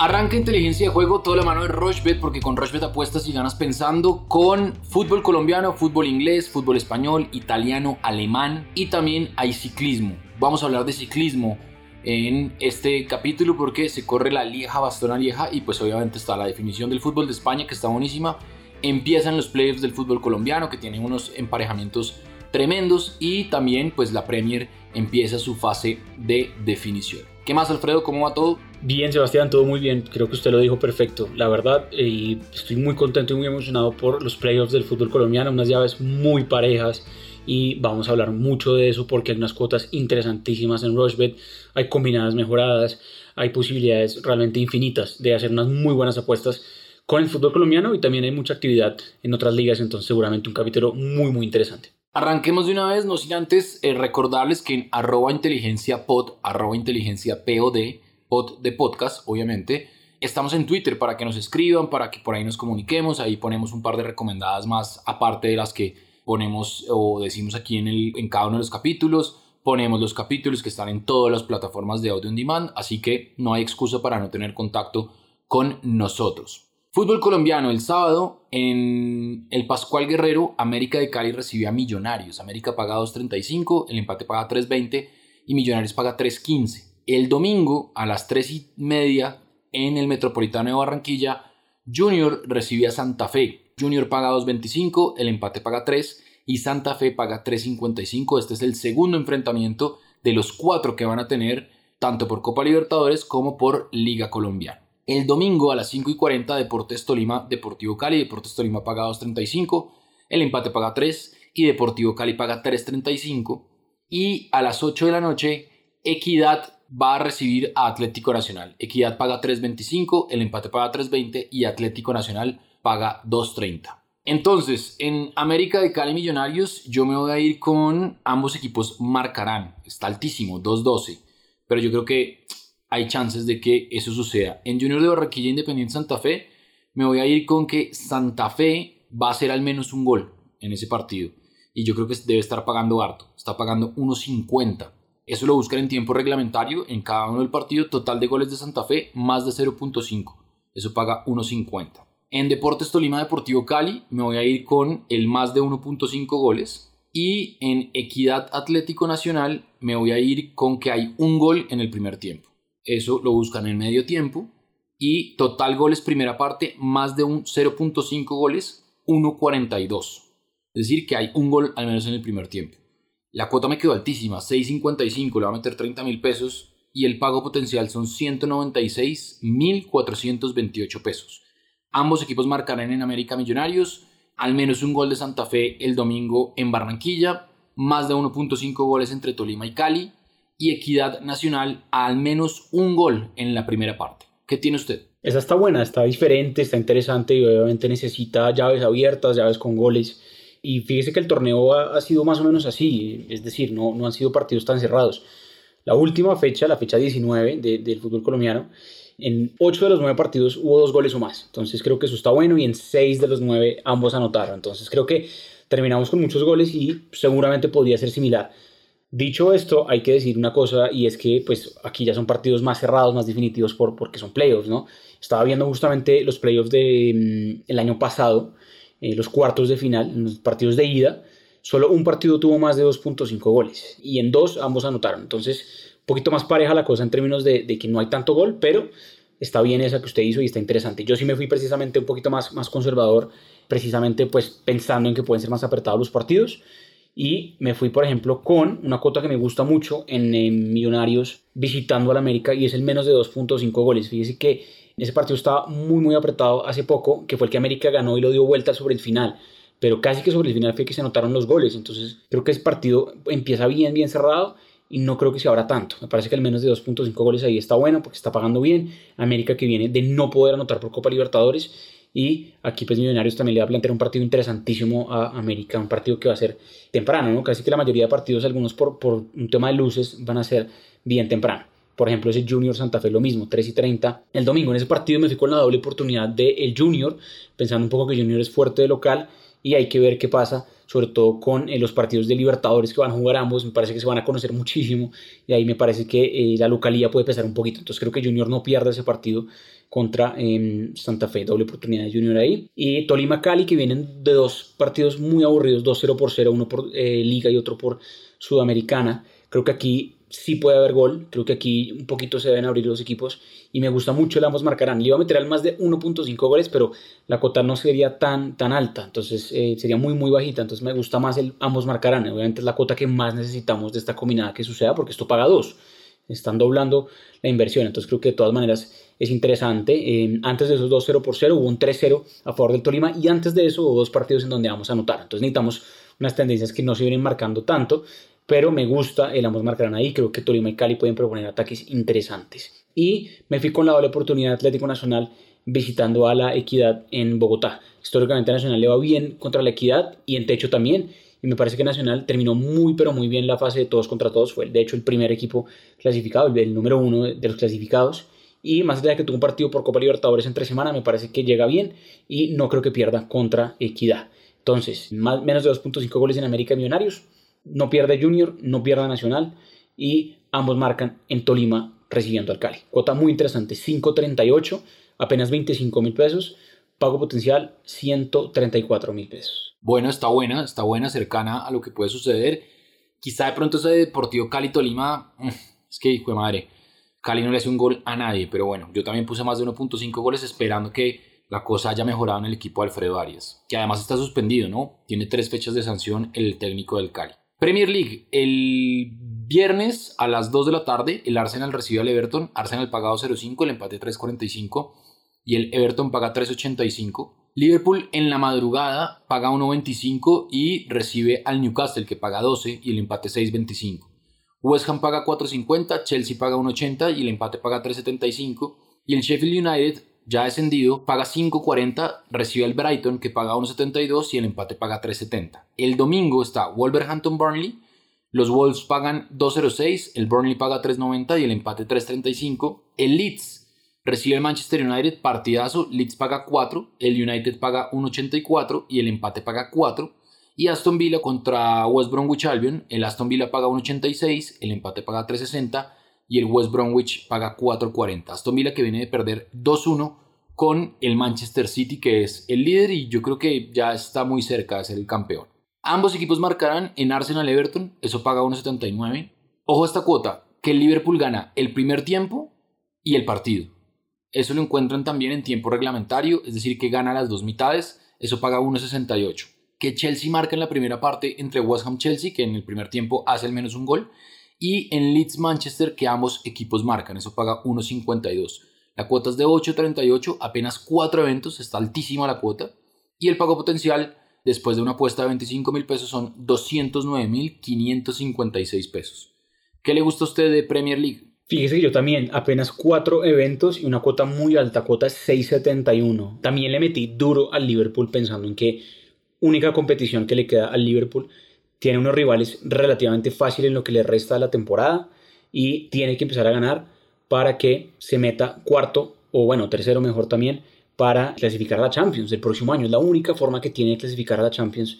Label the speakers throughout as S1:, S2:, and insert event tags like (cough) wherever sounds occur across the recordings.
S1: Arranca inteligencia de juego, toda la mano de Rochebet, porque con Rochebet apuestas y ganas pensando con fútbol colombiano, fútbol inglés, fútbol español, italiano, alemán y también hay ciclismo. Vamos a hablar de ciclismo en este capítulo porque se corre la Lieja Bastona Lieja y pues obviamente está la definición del fútbol de España que está buenísima. Empiezan los playoffs del fútbol colombiano que tienen unos emparejamientos tremendos y también pues la Premier empieza su fase de definición. ¿Qué más Alfredo? ¿Cómo va todo?
S2: Bien, Sebastián, todo muy bien. Creo que usted lo dijo perfecto. La verdad, eh, estoy muy contento y muy emocionado por los playoffs del fútbol colombiano. Unas llaves muy parejas y vamos a hablar mucho de eso porque hay unas cuotas interesantísimas en Rushbet. Hay combinadas mejoradas, hay posibilidades realmente infinitas de hacer unas muy buenas apuestas con el fútbol colombiano y también hay mucha actividad en otras ligas. Entonces, seguramente un capítulo muy, muy interesante.
S1: Arranquemos de una vez, no sin antes eh, recordarles que en arroba inteligencia pod, arroba inteligencia pod, de podcast, obviamente, estamos en Twitter para que nos escriban, para que por ahí nos comuniquemos, ahí ponemos un par de recomendadas más, aparte de las que ponemos o decimos aquí en, el, en cada uno de los capítulos, ponemos los capítulos que están en todas las plataformas de audio on demand, así que no hay excusa para no tener contacto con nosotros. Fútbol colombiano, el sábado en el Pascual Guerrero, América de Cali recibió a Millonarios. América paga 2.35, el empate paga 3.20 y Millonarios paga 3.15. El domingo a las 3 y media en el Metropolitano de Barranquilla, Junior recibe a Santa Fe. Junior paga 2.25, el empate paga 3 y Santa Fe paga 3.55. Este es el segundo enfrentamiento de los cuatro que van a tener tanto por Copa Libertadores como por Liga Colombiana. El domingo a las 5 y 40 Deportes Tolima, Deportivo Cali, Deportes Tolima paga 2.35, el empate paga 3 y Deportivo Cali paga 3.35 y a las 8 de la noche Equidad va a recibir a Atlético Nacional. Equidad paga 3.25, el empate paga 3.20 y Atlético Nacional paga 2.30. Entonces, en América de Cali Millonarios yo me voy a ir con ambos equipos marcarán. Está altísimo, 2.12. Pero yo creo que hay chances de que eso suceda. En Junior de Barranquilla Independiente Santa Fe, me voy a ir con que Santa Fe va a hacer al menos un gol en ese partido. Y yo creo que debe estar pagando harto. Está pagando 1.50. Eso lo buscan en tiempo reglamentario en cada uno del partido. Total de goles de Santa Fe, más de 0.5. Eso paga 1.50. En Deportes Tolima Deportivo Cali, me voy a ir con el más de 1.5 goles. Y en Equidad Atlético Nacional, me voy a ir con que hay un gol en el primer tiempo. Eso lo buscan en medio tiempo. Y total goles primera parte, más de un 0.5 goles, 1.42. Es decir, que hay un gol al menos en el primer tiempo. La cuota me quedó altísima, 6.55, le va a meter 30 mil pesos y el pago potencial son 196.428 pesos. Ambos equipos marcarán en América Millonarios, al menos un gol de Santa Fe el domingo en Barranquilla, más de 1.5 goles entre Tolima y Cali, y Equidad Nacional al menos un gol en la primera parte. ¿Qué tiene usted?
S2: Esa está buena, está diferente, está interesante y obviamente necesita llaves abiertas, llaves con goles. Y fíjese que el torneo ha, sido más o menos así, es decir, no, no han sido partidos tan cerrados. La última fecha, la fecha 19 del fútbol colombiano, en 8 de los 9 partidos hubo dos goles o más. Entonces creo que eso está bueno y en 6 de los 9 ambos anotaron. Entonces creo que terminamos con muchos goles y seguramente podría ser similar. Dicho esto, hay que decir una cosa y es que pues aquí ya son partidos más cerrados, más definitivos por, porque son playoffs, ¿no? Estaba viendo justamente los playoffs del mm, año pasado, eh, los cuartos de final, los partidos de ida, solo un partido tuvo más de 2.5 goles y en dos ambos anotaron. Entonces, un poquito más pareja la cosa en términos de, de, que no hay tanto gol, pero está bien esa que usted hizo y está interesante. Yo sí me fui precisamente un poquito más, más conservador, precisamente pues pensando en que pueden ser más apretados los partidos y me fui, por ejemplo, con una cuota que me gusta mucho en, Millonarios visitando al América y es el menos de 2.5 goles. Fíjese que ese partido estaba muy, muy apretado hace poco, que fue el que América ganó y lo dio vuelta sobre el final. Pero casi que sobre el final fue que se anotaron los goles. Entonces creo que ese partido empieza bien, bien cerrado y no creo que se abra tanto. Me parece que el menos de 2.5 goles ahí está bueno porque está pagando bien. América que viene de no poder anotar por Copa Libertadores y aquí pues Millonarios también le va a plantear un partido interesantísimo a América, un partido que va a ser temprano, ¿no? Casi que la mayoría de partidos, algunos por, por un tema de luces, van a ser bien temprano. Por ejemplo, ese Junior Santa Fe lo mismo, 3 y 30. El domingo en ese partido me fui con la doble oportunidad del el Junior, pensando un poco que Junior es fuerte de local y hay que ver qué pasa sobre todo con eh, los partidos de Libertadores que van a jugar ambos, me parece que se van a conocer muchísimo y ahí me parece que eh, la localía puede pesar un poquito. Entonces creo que Junior no pierda ese partido contra em, Santa Fe, doble oportunidad de Junior ahí. Y Tolima Cali, que vienen de dos partidos muy aburridos, 2-0 por 0, uno por Liga y otro por Sudamericana. Creo que aquí sí puede haber gol. Creo que aquí un poquito se deben abrir los equipos y me gusta mucho el ambos marcarán. Le iba a meter al más de 1.5 goles, pero la cota no sería tan, tan alta, entonces eh, sería muy, muy bajita. Entonces me gusta más el ambos marcarán. Obviamente es la cota que más necesitamos de esta combinada que suceda porque esto paga dos. Están doblando la inversión, entonces creo que de todas maneras es interesante. Eh, antes de esos 2-0 por 0 hubo un 3-0 a favor del Tolima y antes de eso hubo dos partidos en donde vamos a anotar. Entonces necesitamos unas tendencias que no se vienen marcando tanto pero me gusta el ambos marcarán ahí. Creo que Tolima y Cali pueden proponer ataques interesantes. Y me fui con la doble oportunidad Atlético Nacional visitando a la Equidad en Bogotá. Históricamente Nacional le va bien contra la Equidad y en techo también. Y me parece que Nacional terminó muy, pero muy bien la fase de todos contra todos. Fue de hecho el primer equipo clasificado, el número uno de los clasificados. Y más allá de que tuvo un partido por Copa Libertadores entre semana, me parece que llega bien y no creo que pierda contra Equidad. Entonces, más, menos de 2.5 goles en América Millonarios no pierde Junior, no pierde Nacional y ambos marcan en Tolima recibiendo al Cali. Cuota muy interesante, 5.38, apenas 25 mil pesos, pago potencial 134 mil pesos.
S1: Bueno, está buena, está buena, cercana a lo que puede suceder. Quizá de pronto ese Deportivo Cali-Tolima, mm, es que hijo de madre, Cali no le hace un gol a nadie, pero bueno, yo también puse más de 1.5 goles esperando que la cosa haya mejorado en el equipo de Alfredo Arias, que además está suspendido, ¿no? Tiene tres fechas de sanción el técnico del Cali. Premier League, el viernes a las 2 de la tarde, el Arsenal recibe al Everton. Arsenal pagado 0.5, el empate 3.45 y el Everton paga 3.85. Liverpool en la madrugada paga 1.25 y recibe al Newcastle que paga 12 y el empate 6.25. West Ham paga 4.50, Chelsea paga 1.80 y el empate paga 3.75. Y el Sheffield United ya descendido, paga 5.40, recibe el Brighton que paga 1.72 y el empate paga 3.70. El domingo está Wolverhampton Burnley, los Wolves pagan 2.06, el Burnley paga 3.90 y el empate 3.35. El Leeds recibe el Manchester United, partidazo, Leeds paga 4, el United paga 1.84 y el empate paga 4. Y Aston Villa contra West Bromwich Albion, el Aston Villa paga 1.86, el empate paga 3.60 y el West Bromwich paga 4.40. Aston Villa que viene de perder 2-1 con el Manchester City que es el líder y yo creo que ya está muy cerca de ser el campeón. Ambos equipos marcarán en Arsenal Everton, eso paga 1.79. Ojo a esta cuota, que el Liverpool gana el primer tiempo y el partido. Eso lo encuentran también en tiempo reglamentario, es decir, que gana las dos mitades, eso paga 1.68. Que Chelsea marca en la primera parte entre West Ham Chelsea, que en el primer tiempo hace al menos un gol, y en Leeds Manchester que ambos equipos marcan, eso paga 1.52. La cuota es de 8.38, apenas 4 eventos, está altísima la cuota y el pago potencial después de una apuesta de 25 mil pesos son 209.556 pesos. ¿Qué le gusta a usted de Premier League?
S2: Fíjese que yo también, apenas 4 eventos y una cuota muy alta, cuota es 6.71. También le metí duro al Liverpool pensando en que única competición que le queda al Liverpool tiene unos rivales relativamente fáciles en lo que le resta de la temporada y tiene que empezar a ganar para que se meta cuarto o bueno, tercero mejor también para clasificar a la Champions el próximo año. Es la única forma que tiene de clasificar a la Champions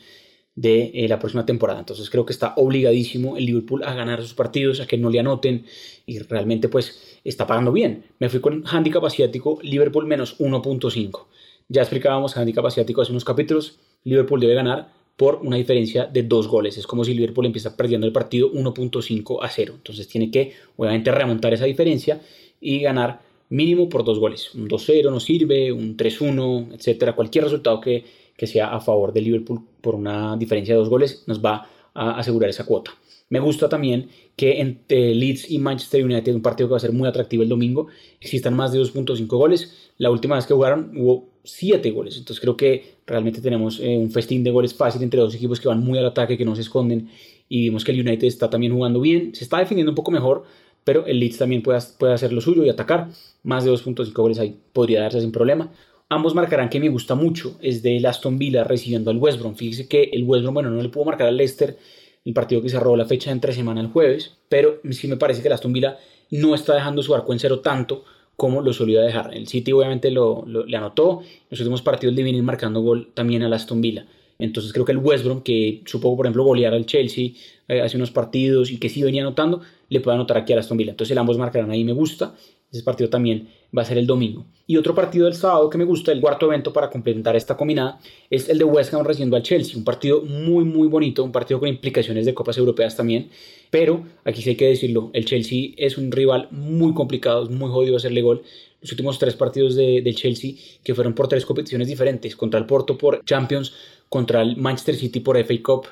S2: de eh, la próxima temporada. Entonces creo que está obligadísimo el Liverpool a ganar sus partidos, a que no le anoten y realmente pues está pagando bien. Me fui con handicap asiático, Liverpool menos 1.5. Ya explicábamos handicap asiático hace unos capítulos. Liverpool debe ganar por una diferencia de dos goles. Es como si Liverpool empieza perdiendo el partido 1.5 a 0. Entonces tiene que, obviamente, remontar esa diferencia y ganar mínimo por dos goles. Un 2-0 no sirve, un 3-1, etcétera. Cualquier resultado que, que sea a favor de Liverpool por una diferencia de dos goles nos va a asegurar esa cuota. Me gusta también que entre Leeds y Manchester United, un partido que va a ser muy atractivo el domingo, existan más de 2.5 goles. La última vez que jugaron hubo 7 goles. Entonces creo que realmente tenemos eh, un festín de goles fácil entre dos equipos que van muy al ataque, que no se esconden. Y vimos que el United está también jugando bien. Se está defendiendo un poco mejor, pero el Leeds también puede, puede hacer lo suyo y atacar. Más de 2.5 goles ahí podría darse sin problema. Ambos marcarán que me gusta mucho. Es de Aston Villa recibiendo al West Brom. Fíjese que el West Brom, bueno, no le pudo marcar al Leicester el partido que cerró la fecha entre semana el jueves, pero sí me parece que el Aston Villa no está dejando su arco en cero tanto como lo solía dejar. El City obviamente lo, le anotó, los últimos partidos de vienen marcando gol también al Aston Villa. Entonces creo que el West Brom, que supo, por ejemplo, golear al Chelsea eh, hace unos partidos y que sí venía anotando, le puede anotar aquí a Aston Villa. Entonces el ambos marcarán ahí me gusta. Ese partido también va a ser el domingo. Y otro partido del sábado que me gusta, el cuarto evento para complementar esta combinada, es el de West Ham recibiendo al Chelsea. Un partido muy, muy bonito, un partido con implicaciones de copas europeas también. Pero aquí sí hay que decirlo, el Chelsea es un rival muy complicado, es muy jodido hacerle gol. Los últimos tres partidos de, del Chelsea, que fueron por tres competiciones diferentes, contra el Porto por Champions, contra el Manchester City por FA Cup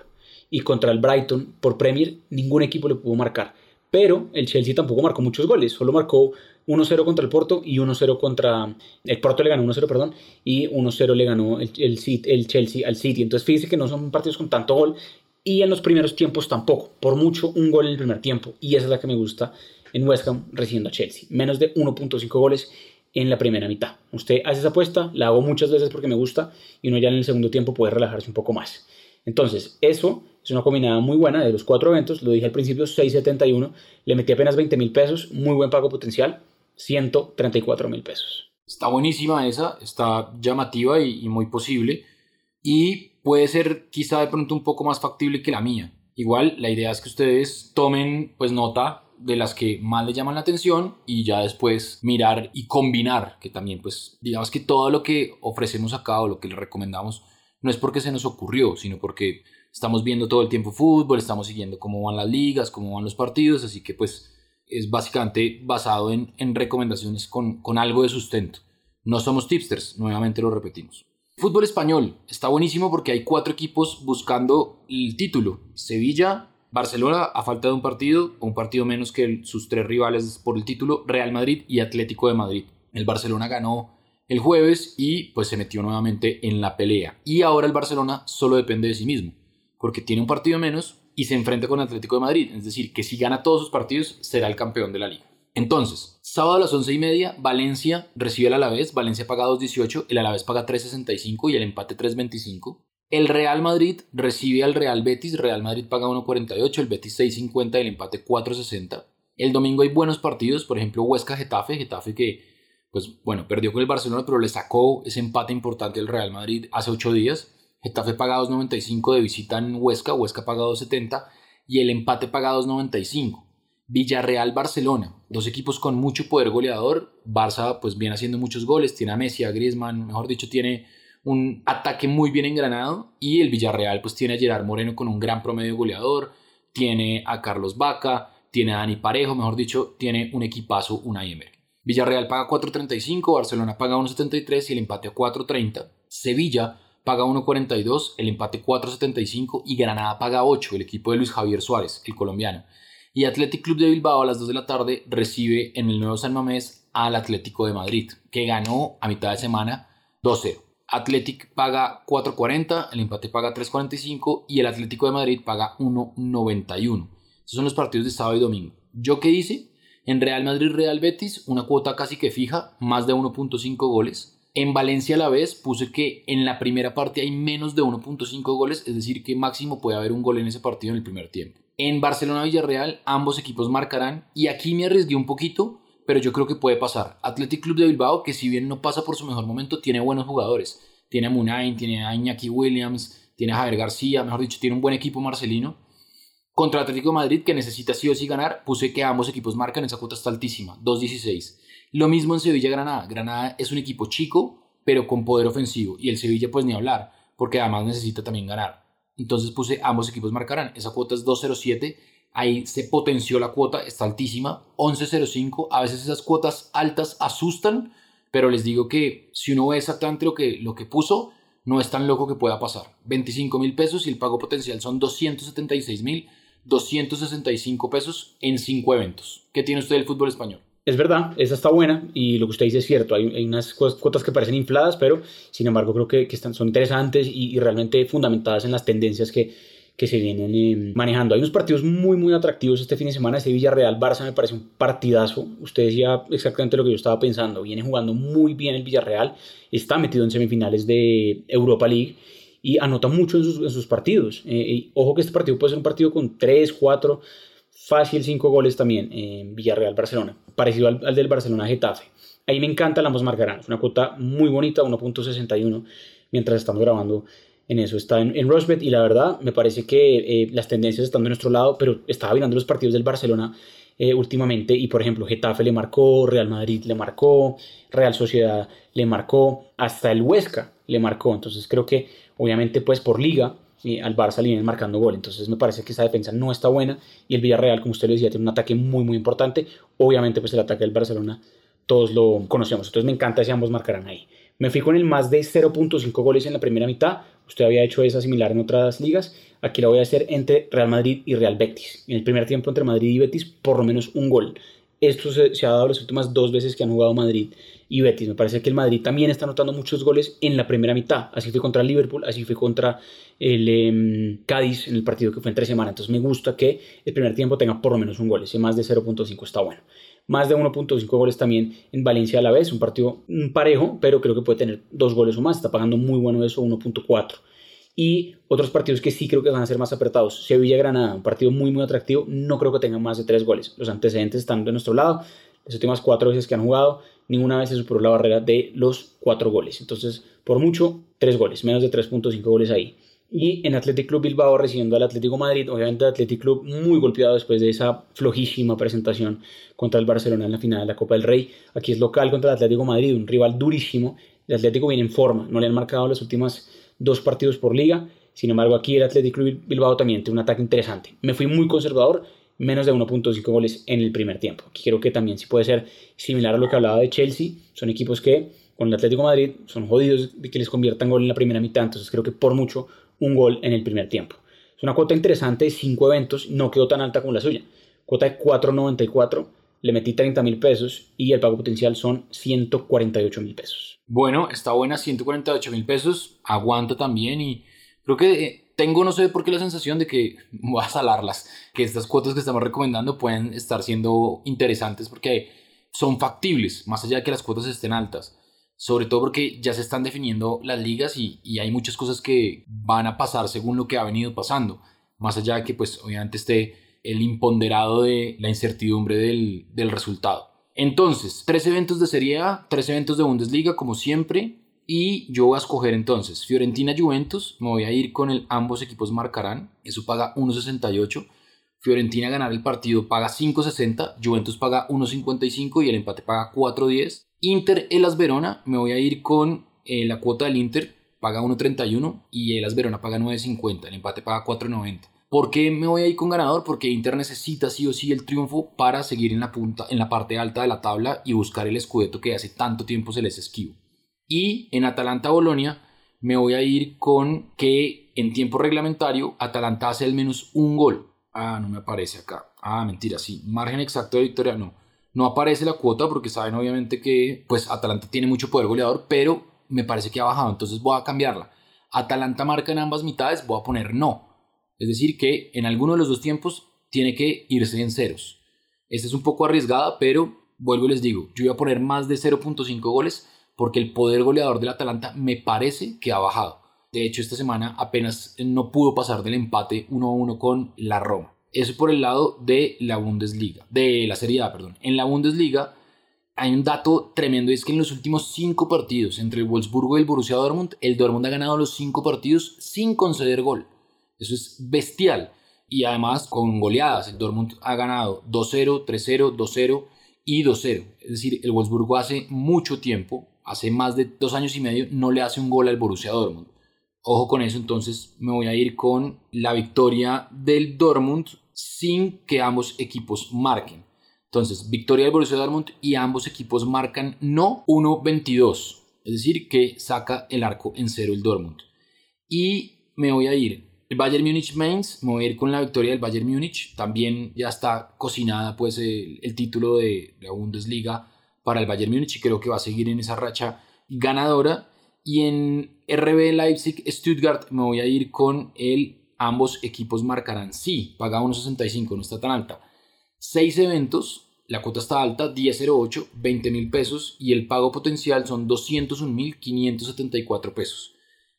S2: y contra el Brighton por Premier, ningún equipo le pudo marcar. Pero el Chelsea tampoco marcó muchos goles, solo marcó 1-0 contra el Porto y 1-0 contra... El Porto le ganó 1-0, perdón, y 1-0 le ganó el, el, Chelsea al City. Entonces fíjense que no son partidos con tanto gol y en los primeros tiempos tampoco. Por mucho un gol en el primer tiempo y esa es la que me gusta en West Ham recibiendo a Chelsea. Menos de 1.5 goles en la primera mitad. Usted hace esa apuesta, la hago muchas veces porque me gusta y uno ya en el segundo tiempo puede relajarse un poco más. Entonces, eso es una combinada muy buena de los cuatro eventos. Lo dije al principio, 6.71. Le metí apenas 20 mil pesos, muy buen pago potencial. 134 mil pesos.
S1: Está buenísima esa, está llamativa y, muy posible. Y puede ser quizá de pronto un poco más factible que la mía. Igual, la idea es que ustedes tomen pues nota de las que más le llaman la atención y ya después mirar y combinar, que también pues digamos que todo lo que ofrecemos acá o lo que les recomendamos no es porque se nos ocurrió, sino porque estamos viendo todo el tiempo fútbol, estamos siguiendo cómo van las ligas, cómo van los partidos, así que pues es básicamente basado en, recomendaciones con, con algo de sustento. No somos tipsters, nuevamente lo repetimos. Fútbol español está buenísimo porque hay cuatro equipos buscando el título. Sevilla, Barcelona a falta de un partido, un partido menos que sus tres rivales por el título, Real Madrid y Atlético de Madrid. El Barcelona ganó el jueves y pues se metió nuevamente en la pelea. Y ahora el Barcelona solo depende de sí mismo, porque tiene un partido menos y se enfrenta con Atlético de Madrid. Es decir, que si gana todos sus partidos, será el campeón de la liga. Entonces, sábado a las 11 y media, Valencia recibe al Alavés. Valencia paga 2.18, el Alavés paga 3.65 y el empate 3.25. El Real Madrid recibe al Real Betis. Real Madrid paga 1.48, el Betis 6.50 y el empate 4.60. El domingo hay buenos partidos, por ejemplo, Huesca-Getafe. Getafe que, pues bueno, perdió con el Barcelona, pero le sacó ese empate importante al Real Madrid hace 8 días. Getafe paga 2.95 de visita en Huesca, Huesca paga 2.70 y el empate paga 2.95. Villarreal-Barcelona, dos equipos con mucho poder goleador. Barça pues viene haciendo muchos goles, tiene a Messi, a Griezmann, mejor dicho, tiene un ataque muy bien engranado y el Villarreal pues tiene a Gerard Moreno con un gran promedio goleador, tiene a Carlos Vaca, tiene a Dani Parejo, mejor dicho, tiene un equipazo, una Emery. Villarreal paga 4.35, Barcelona paga 1.73 y el empate a 4.30. Sevilla paga 1.42, el empate 4.75 y Granada paga 8, el equipo de Luis Javier Suárez, el colombiano. Y Athletic Club de Bilbao a las 2 de la tarde recibe en el nuevo San Mamés al Atlético de Madrid, que ganó a mitad de semana 2-0. Athletic paga 4.40, el empate paga 3.45 y el Atlético de Madrid paga 1.91. Esos son los partidos de sábado y domingo. ¿Yo qué hice? En Real Madrid Real Betis, una cuota casi que fija, más de 1.5 goles. En Valencia a la vez puse que en la primera parte hay menos de 1.5 goles, es decir, que máximo puede haber un gol en ese partido en el primer tiempo. En Barcelona-Villarreal ambos equipos marcarán y aquí me arriesgué un poquito, pero yo creo que puede pasar. Athletic Club de Bilbao, que si bien no pasa por su mejor momento, tiene buenos jugadores. Tiene a Munain, tiene a Iñaki Williams, tiene a Javier García, mejor dicho, tiene un buen equipo marcelino. Contra Atlético Madrid, que necesita sí o sí ganar, puse que ambos equipos marcan, esa cuota está altísima, 2.16. Lo mismo en Sevilla-Granada. Granada es un equipo chico, pero con poder ofensivo. Y el Sevilla, pues ni hablar, porque además necesita también ganar. Entonces puse ambos equipos marcarán. Esa cuota es 2.07. Ahí se potenció la cuota, está altísima. 11.05. A veces esas cuotas altas asustan, pero les digo que si uno ve exactamente lo que, lo que puso, no es tan loco que pueda pasar. 25 mil pesos y el pago potencial son 276 mil 265 pesos en 5 eventos. ¿Qué tiene usted del fútbol español?
S2: es verdad, esa está buena y lo que usted dice es cierto. Hay, unas cuotas que parecen infladas, pero sin embargo creo que, están, son interesantes y, realmente fundamentadas en las tendencias que, que se vienen eh, manejando. Hay unos partidos muy, muy atractivos este fin de semana. Este Villarreal-Barça me parece un partidazo. Usted decía exactamente lo que yo estaba pensando. Viene jugando muy bien el Villarreal. Está metido en semifinales de Europa League y anota mucho en sus, partidos. Eh, ojo que este partido puede ser un partido con 3, 4 Fácil cinco goles también en Villarreal-Barcelona, parecido al, del Barcelona-Getafe. Ahí me encanta, ambos marcarán. Es una cuota muy bonita, 1.61, mientras estamos grabando en eso está en, en Rushbet y la verdad me parece que eh, las tendencias están de nuestro lado, pero estaba mirando los partidos del Barcelona eh, últimamente y por ejemplo Getafe le marcó, Real Madrid le marcó, Real Sociedad le marcó, hasta el Huesca le marcó, entonces creo que obviamente pues por liga eh, al Barça le vienen marcando gol, entonces me parece que esa defensa no está buena y el Villarreal como usted lo decía tiene un ataque muy muy importante, obviamente pues el ataque del Barcelona todos lo conocemos, entonces me encanta si ambos marcarán ahí. Me fui con el más de 0.5 goles en la primera mitad. Usted había hecho esa similar en otras ligas. Aquí la voy a hacer entre Real Madrid y Real Betis. En el primer tiempo entre Madrid y Betis, por lo menos un gol. Esto se, ha dado las últimas dos veces que han jugado Madrid y Betis. Me parece que el Madrid también está anotando muchos goles en la primera mitad. Así fue contra Liverpool, así fue contra el em, Cádiz en el partido que fue entre semana. Entonces me gusta que el primer tiempo tenga por lo menos un gol. Ese más de 0.5 está bueno más de 1.5 goles también en Valencia a la vez, un partido parejo, pero creo que puede tener dos goles o más, está pagando muy bueno eso, 1.4. Y otros partidos que sí creo que van a ser más apretados. Sevilla-Granada, un partido muy muy atractivo, no creo que tengan más de tres goles. Los antecedentes están de nuestro lado, las últimas cuatro veces que han jugado, ninguna vez se superó la barrera de los cuatro goles. Entonces, por mucho, tres goles, menos de 3.5 goles ahí y en Athletic Club Bilbao recibiendo al Atlético Madrid, obviamente el Athletic Club muy golpeado después de esa flojísima presentación contra el Barcelona en la final de la Copa del Rey. Aquí es local contra el Atlético Madrid, un rival durísimo. El Atlético viene en forma, no le han marcado los últimos dos partidos por liga. Sin embargo, aquí el Athletic Club Bilbao también tiene un ataque interesante. Me fui muy conservador, menos de 1.5 goles en el primer tiempo. Creo que también sí puede ser similar a lo que hablaba de Chelsea. Son equipos que con el Atlético Madrid son jodidos de que les conviertan gol en la primera mitad, entonces creo que por mucho un gol en el primer tiempo. Es una cuota interesante de 5 eventos, no quedó tan alta como la suya. Cuota de 4.94, le metí 30 mil pesos y el pago potencial son 148 mil pesos.
S1: Bueno, está buena, 148 mil pesos, aguanta también y creo que eh, tengo, no sé por qué, la sensación de que (laughs) voy a salarlas, que estas cuotas que estamos recomendando pueden estar siendo interesantes porque son factibles, más allá de que las cuotas estén altas sobre todo porque ya se están definiendo las ligas y, hay muchas cosas que van a pasar según lo que ha venido pasando, más allá de que pues obviamente esté el imponderado de la incertidumbre del, del resultado. Entonces, tres eventos de Serie A, tres eventos de Bundesliga como siempre y yo voy a escoger entonces Fiorentina Juventus, me voy a ir con el ambos equipos marcarán, eso paga 1.68. Fiorentina ganar el partido paga 5.60, Juventus paga 1.55 y el empate paga 4.10. Inter Elas Verona, me voy a ir con eh, la cuota del Inter, paga 1.31 y Elas Verona paga 9.50, el empate paga 4.90. ¿Por qué me voy a ir con ganador? Porque Inter necesita sí o sí el triunfo para seguir en la punta, en la parte alta de la tabla y buscar el escudeto que hace tanto tiempo se les esquivo. Y en Atalanta Bolonia me voy a ir con que en tiempo reglamentario Atalanta hace al menos un gol. Ah, no me aparece acá. Ah, mentira, sí. Margen exacto de victoria, no. No aparece la cuota porque saben obviamente que pues Atalanta tiene mucho poder goleador, pero me parece que ha bajado, entonces voy a cambiarla. Atalanta marca en ambas mitades, voy a poner no. Es decir, que en alguno de los dos tiempos tiene que irse en ceros. Esta es un poco arriesgada, pero vuelvo y les digo, yo voy a poner más de 0.5 goles porque el poder goleador del Atalanta me parece que ha bajado. De hecho, esta semana apenas no pudo pasar del empate 1-1 con la Roma. Eso por el lado de la Bundesliga, de la Serie A, perdón. En la Bundesliga hay un dato tremendo, es que en los últimos cinco partidos entre el Wolfsburgo y el Borussia Dortmund, el Dortmund ha ganado los cinco partidos sin conceder gol. Eso es bestial. Y además con goleadas, el Dortmund ha ganado 2-0, 3-0, 2-0 y 2-0. Es decir, el Wolfsburgo hace mucho tiempo, hace más de dos años y medio, no le hace un gol al Borussia Dortmund. Ojo con eso, entonces me voy a ir con la victoria del Dortmund sin que ambos equipos marquen. Entonces, victoria del Borussia Dortmund y ambos equipos marcan no 1-22, es decir, que saca el arco en cero el Dortmund. Y me voy a ir el Bayern Munich Mainz, me voy a ir con la victoria del Bayern Munich. También ya está cocinada pues el, el, título de la Bundesliga para el Bayern Munich y creo que va a seguir en esa racha ganadora. Y en RB Leipzig Stuttgart me voy a ir con el ambos equipos marcarán sí, paga 1.65, no está tan alta. Seis eventos, la cuota está alta, 10.08, 20 mil pesos y el pago potencial son 201.574 pesos.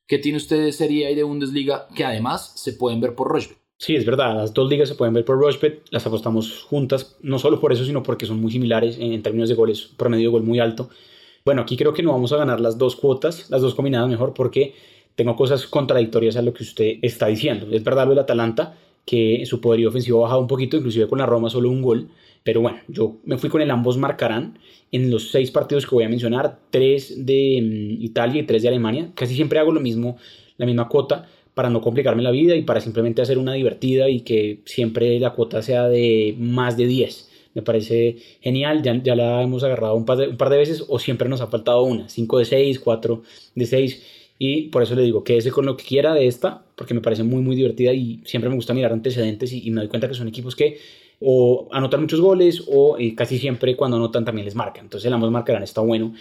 S1: ¿Qué tiene usted de Serie y de Bundesliga que además se pueden ver por Rochebet?
S2: Sí, es verdad, las dos ligas se pueden ver por Rochebet, las apostamos juntas, no solo por eso, sino porque son muy similares en, términos de goles, promedio de gol muy alto. Bueno, aquí creo que no vamos a ganar las dos cuotas, las dos combinadas mejor, porque tengo cosas contradictorias a lo que usted está diciendo. Es verdad lo del Atalanta, que su poderío ofensivo ha bajado un poquito, inclusive con la Roma solo un gol. Pero bueno, yo me fui con el ambos marcarán en los seis partidos que voy a mencionar, tres de mm, Italia y tres de Alemania. Casi siempre hago lo mismo, la misma cuota para no complicarme la vida y para simplemente hacer una divertida y que siempre la cuota sea de más de 10. Me parece genial, ya, ya la hemos agarrado un par, de, un par de veces o siempre nos ha faltado una, 5 de 6, 4 de 6 y por eso le digo, quédese con lo que quiera de esta, porque me parece muy, muy divertida y siempre me gusta mirar antecedentes y, me doy cuenta que son equipos que o anotan muchos goles o eh, casi siempre cuando anotan también les marcan. Entonces el ambos marcarán está bueno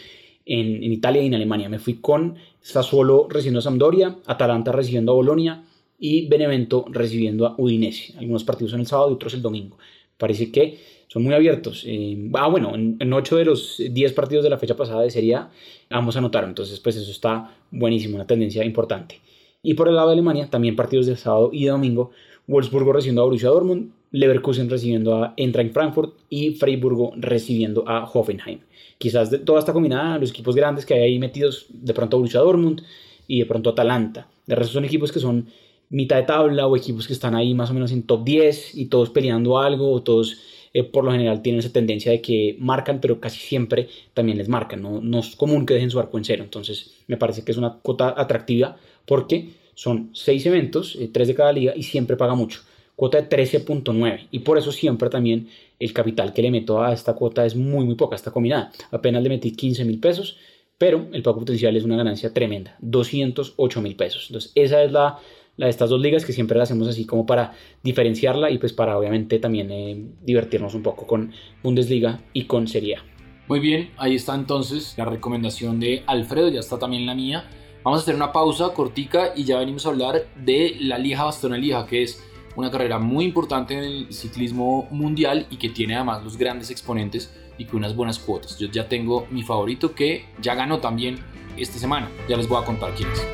S2: en, Italia y en Alemania. Me fui con Sassuolo recibiendo a Sampdoria, Atalanta recibiendo a Bolonia y Benevento recibiendo a Udinese. Algunos partidos son el sábado y otros el domingo. Parece que son muy abiertos. Eh, ah, bueno, en, en, 8 de los 10 partidos de la fecha pasada de Serie A, ambos. Entonces, pues eso está buenísimo, una tendencia importante. Y por el lado de Alemania, también partidos de sábado y de domingo. Wolfsburgo recibiendo a Borussia Dortmund, Leverkusen recibiendo a Eintracht Frankfurt y Freiburgo recibiendo a Hoffenheim. Quizás de toda esta combinada, los equipos grandes que hay ahí metidos, de pronto Borussia Dortmund y de pronto Atalanta. De resto son equipos que son mitad de tabla o equipos que están ahí más o menos en top 10 y todos peleando algo o todos eh, por lo general tienen esa tendencia de que marcan, pero casi siempre también les marcan. No, no es común que dejen su arco en cero. Entonces me parece que es una cuota atractiva porque son seis eventos, eh, tres de cada liga y siempre paga mucho. Cuota de 13.9 y por eso siempre también el capital que le meto a esta cuota es muy muy poca, esta combinada. Apenas le metí 15 mil pesos, pero el pago potencial es una ganancia tremenda, 208 mil pesos. Entonces esa es la la de estas dos ligas que siempre la hacemos así como para diferenciarla y pues para obviamente también eh, divertirnos un poco con Bundesliga y con Serie A.
S1: Muy bien, ahí está entonces la recomendación de Alfredo, ya está también la mía. Vamos a hacer una pausa cortica y ya venimos a hablar de la Lieja Bastona Lieja, que es una carrera muy importante en el ciclismo mundial y que tiene además los grandes exponentes y con unas buenas cuotas. Yo ya tengo mi favorito que ya ganó también esta semana. Ya les voy a contar quién es.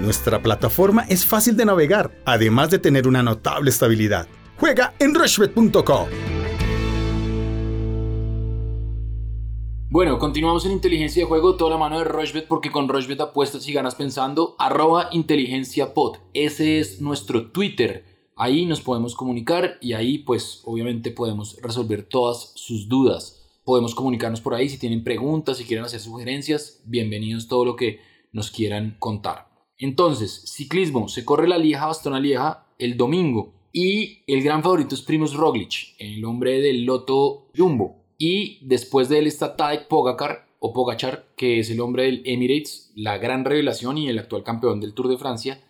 S3: Nuestra plataforma es fácil de navegar, además de tener una notable estabilidad. Juega en rushbet.com.
S1: Bueno, continuamos en inteligencia de juego, toda la mano de Rushbet, porque con Rushbet apuestas y ganas pensando, arroba inteligencia pod. Ese es nuestro Twitter. Ahí nos podemos comunicar y ahí pues obviamente podemos resolver todas sus dudas. Podemos comunicarnos por ahí si tienen preguntas, si quieren hacer sugerencias, bienvenidos todo lo que nos quieran contar. Entonces, ciclismo, se corre la Lieja Bastona Lieja el domingo y el gran favorito es Primus Roglic, el hombre del Loto Jumbo. Y después de él está Tadej Pogacar o Pogachar, que es el hombre del Emirates, la gran revelación y el actual campeón del Tour de Francia.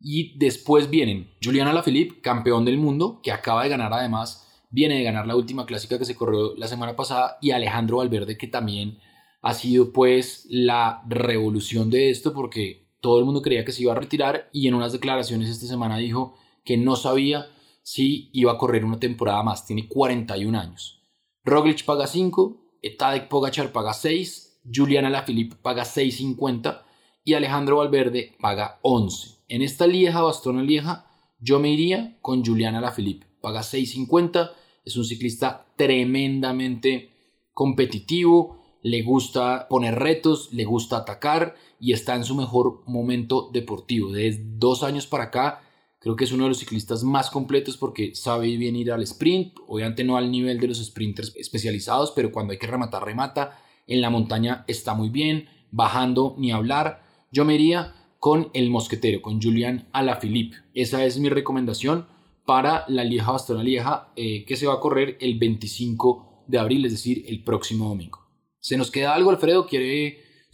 S1: Y después vienen Julian Alaphilippe, campeón del mundo, que acaba de ganar además, viene de ganar la última clásica que se corrió la semana pasada, y Alejandro Valverde, que también ha sido pues la revolución de esto, porque todo el mundo creía que se iba a retirar y en unas declaraciones esta semana dijo que no sabía si iba a correr una temporada más. Tiene 41 años. Roglic paga 5, Tadej Pogachar paga 6, Juliana Lafilippe paga 6.50 y Alejandro Valverde paga 11. En esta Lieja, Bastona Lieja, yo me iría con Juliana Lafilippe. Paga 6.50, es un ciclista tremendamente competitivo, le gusta poner retos, le gusta atacar y está en su mejor momento deportivo. Desde dos años para acá, creo que es uno de los ciclistas más completos porque sabe bien ir al sprint, obviamente no al nivel de los sprinters especializados, pero cuando hay que rematar, remata. En la montaña está muy bien, bajando ni hablar. Yo me iría con el mosquetero, con Julian Alaphilippe. Esa es mi recomendación para la Lieja Bastona Lieja eh, que se va a correr el 25 de abril, es decir, el próximo domingo. ¿Se nos queda algo, Alfredo? ¿Quiere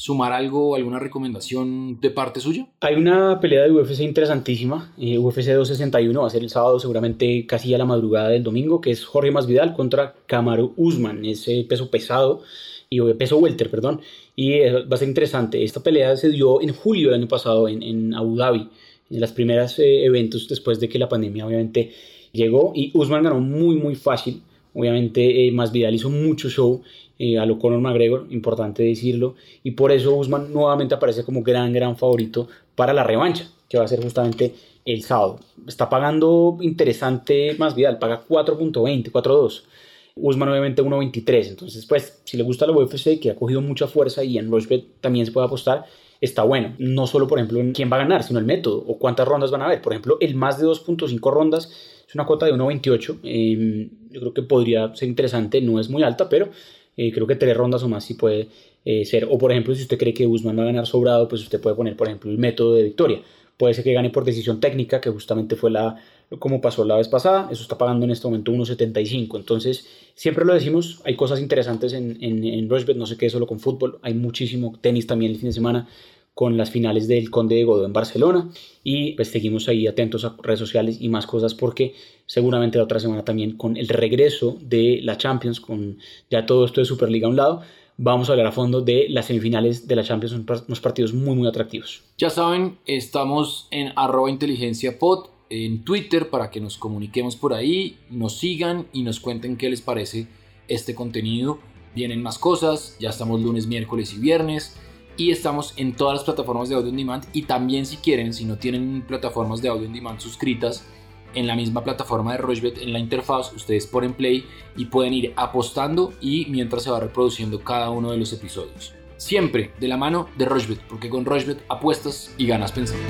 S1: sumar algo, alguna recomendación de parte suya?
S2: Hay una pelea de UFC interesantísima. Eh, UFC 261 va a ser el sábado, seguramente casi a la madrugada del domingo, que es Jorge Masvidal contra Kamaru Usman, ese peso pesado y peso welter, perdón. Y eh, va a ser interesante. Esta pelea se dio en julio del año pasado en, en Abu Dhabi, en las primeras eh, eventos después de que la pandemia obviamente llegó y Usman ganó muy muy fácil. Obviamente Masvidal hizo mucho show eh, a lo Conor McGregor, importante decirlo, y por eso Usman nuevamente aparece como gran, gran favorito para la revancha, que va a ser justamente el sábado. Está pagando interesante más Vidal, paga 4.20, 4.2. Usman obviamente 1.23, entonces pues si le gusta la UFC, que ha cogido mucha fuerza y en Rushbet también se puede apostar, está bueno. No solo, por ejemplo, en quién va a ganar, sino el método o cuántas rondas van a haber. Por ejemplo, el más de 2.5 rondas es una cuota de 1.28. Em, yo creo que podría ser interesante, no es muy alta, pero eh, creo que tres rondas o más sí puede eh, ser. O por ejemplo, si usted cree que Guzmán va a ganar sobrado, pues usted puede poner, por ejemplo, el método de victoria. Puede ser que gane por decisión técnica, que justamente fue la como pasó la vez pasada. Eso está pagando en este momento 1.75. Entonces, siempre lo decimos, hay cosas interesantes en, en, en Rushbet, no sé qué es solo con fútbol. Hay muchísimo tenis también el fin de semana con las finales del Conde de Godó en Barcelona y pues seguimos ahí atentos a redes sociales y más cosas porque seguramente la otra semana también con el regreso de la Champions, con ya todo esto de Superliga a un lado, vamos a hablar a fondo de las semifinales de la Champions, unos partidos muy muy atractivos.
S1: Ya saben, estamos en arroba inteligencia pod en Twitter para que nos comuniquemos por ahí, nos sigan y nos cuenten qué les parece este contenido. Vienen más cosas, ya estamos lunes, miércoles y viernes y estamos en todas las plataformas de audio on demand y también si quieren, si no tienen plataformas de audio on demand suscritas, en la misma plataforma de Rochebet, en la interfaz, ustedes ponen play y pueden ir apostando y mientras se va reproduciendo cada uno de los episodios. Siempre de la mano de Rochebet, porque con Rochebet apuestas y ganas pensando.